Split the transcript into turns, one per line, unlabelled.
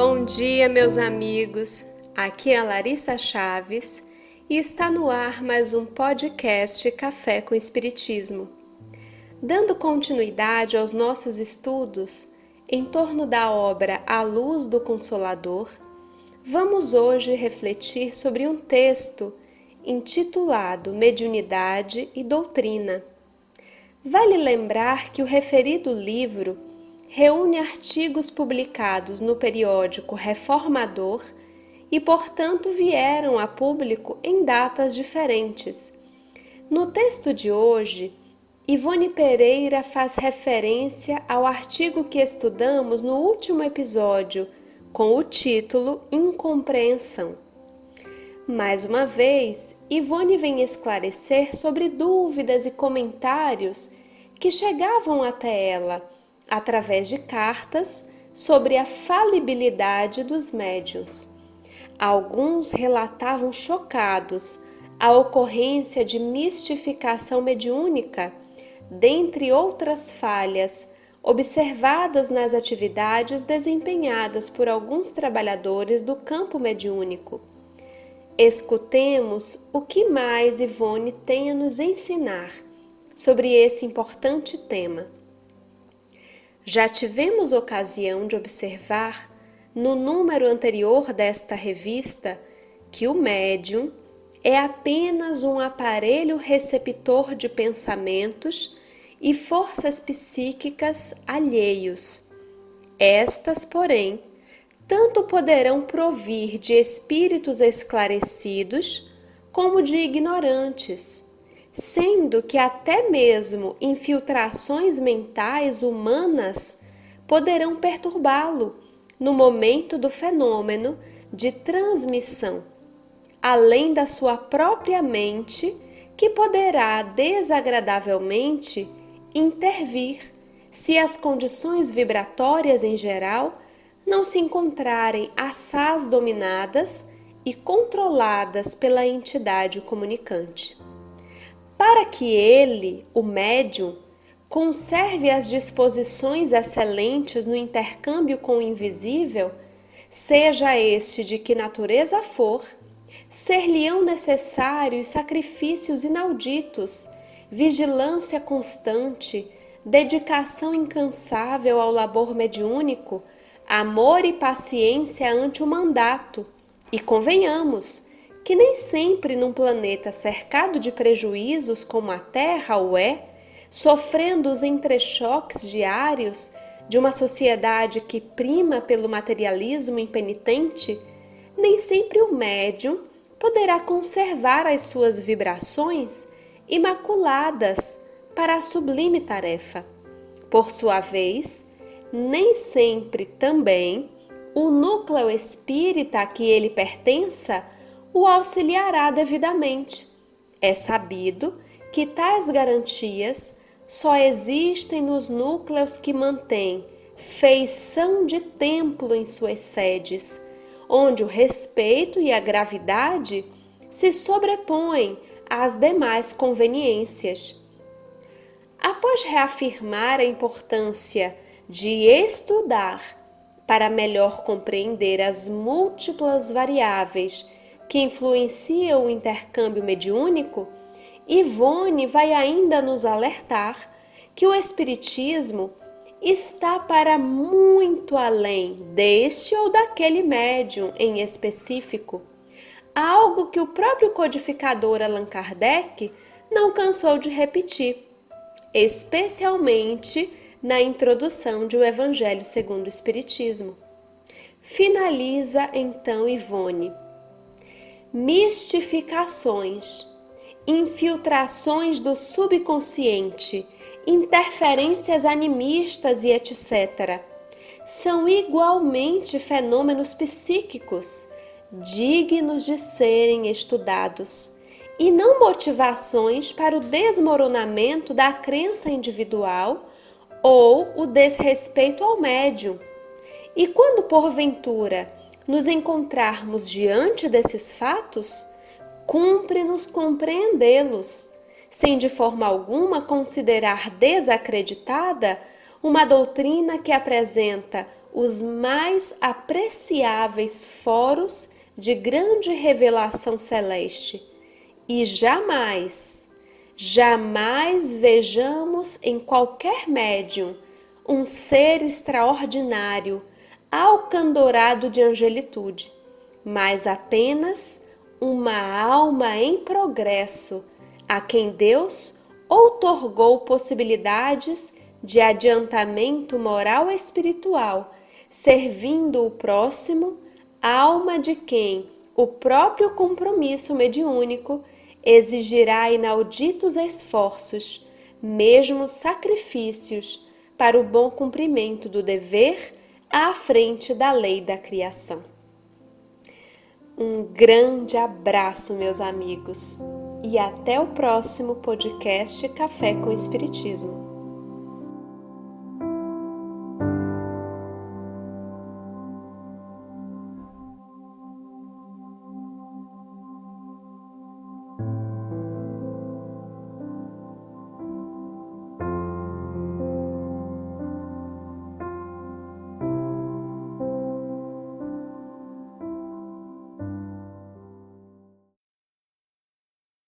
Bom dia, meus amigos. Aqui é a Larissa Chaves e está no ar mais um podcast Café com Espiritismo. Dando continuidade aos nossos estudos em torno da obra A Luz do Consolador, vamos hoje refletir sobre um texto intitulado Mediunidade e Doutrina. Vale lembrar que o referido livro reúne artigos publicados no periódico Reformador e, portanto, vieram a público em datas diferentes. No texto de hoje, Ivone Pereira faz referência ao artigo que estudamos no último episódio, com o título Incompreensão. Mais uma vez, Ivone vem esclarecer sobre dúvidas e comentários que chegavam até ela através de cartas sobre a falibilidade dos médiuns. Alguns relatavam chocados a ocorrência de mistificação mediúnica dentre outras falhas observadas nas atividades desempenhadas por alguns trabalhadores do campo mediúnico. Escutemos o que mais Ivone tem a nos ensinar sobre esse importante tema. Já tivemos ocasião de observar no número anterior desta revista que o médium é apenas um aparelho receptor de pensamentos e forças psíquicas alheios. Estas, porém, tanto poderão provir de espíritos esclarecidos como de ignorantes, sendo que até mesmo infiltrações mentais humanas poderão perturbá-lo no momento do fenômeno de transmissão, além da sua própria mente, que poderá desagradavelmente intervir se as condições vibratórias em geral não se encontrarem assaz dominadas e controladas pela entidade comunicante. Para que ele, o médium, conserve as disposições excelentes no intercâmbio com o invisível, seja este de que natureza for, ser-lhe-ão necessários sacrifícios inauditos vigilância constante, dedicação incansável ao labor mediúnico, amor e paciência ante o mandato. E convenhamos que nem sempre num planeta cercado de prejuízos como a Terra o é, sofrendo os entrechoques diários de uma sociedade que prima pelo materialismo impenitente, nem sempre o médium poderá conservar as suas vibrações imaculadas para a sublime tarefa. Por sua vez, nem sempre também o núcleo espírita a que ele pertença o auxiliará devidamente. É sabido que tais garantias só existem nos núcleos que mantêm feição de templo em suas sedes, onde o respeito e a gravidade se sobrepõem às demais conveniências. Após reafirmar a importância de estudar para melhor compreender as múltiplas variáveis que influenciam o intercâmbio mediúnico, Ivone vai ainda nos alertar que o Espiritismo está para muito além deste ou daquele médium em específico algo que o próprio codificador Allan Kardec não cansou de repetir, especialmente na introdução de O Evangelho segundo o Espiritismo. Finaliza então Ivone. Mistificações, infiltrações do subconsciente, interferências animistas e etc. são igualmente fenômenos psíquicos dignos de serem estudados e não motivações para o desmoronamento da crença individual ou o desrespeito ao médium. E quando porventura nos encontrarmos diante desses fatos, cumpre-nos compreendê-los, sem de forma alguma considerar desacreditada uma doutrina que apresenta os mais apreciáveis foros de grande revelação celeste. E jamais, jamais vejamos em qualquer médium um ser extraordinário, alcandorado de angelitude, mas apenas uma alma em progresso, a quem Deus outorgou possibilidades de adiantamento moral e espiritual, servindo o próximo, alma de quem o próprio compromisso mediúnico exigirá inauditos esforços, mesmo sacrifícios, para o bom cumprimento do dever à frente da lei da criação. Um grande abraço, meus amigos, e até o próximo podcast Café com Espiritismo.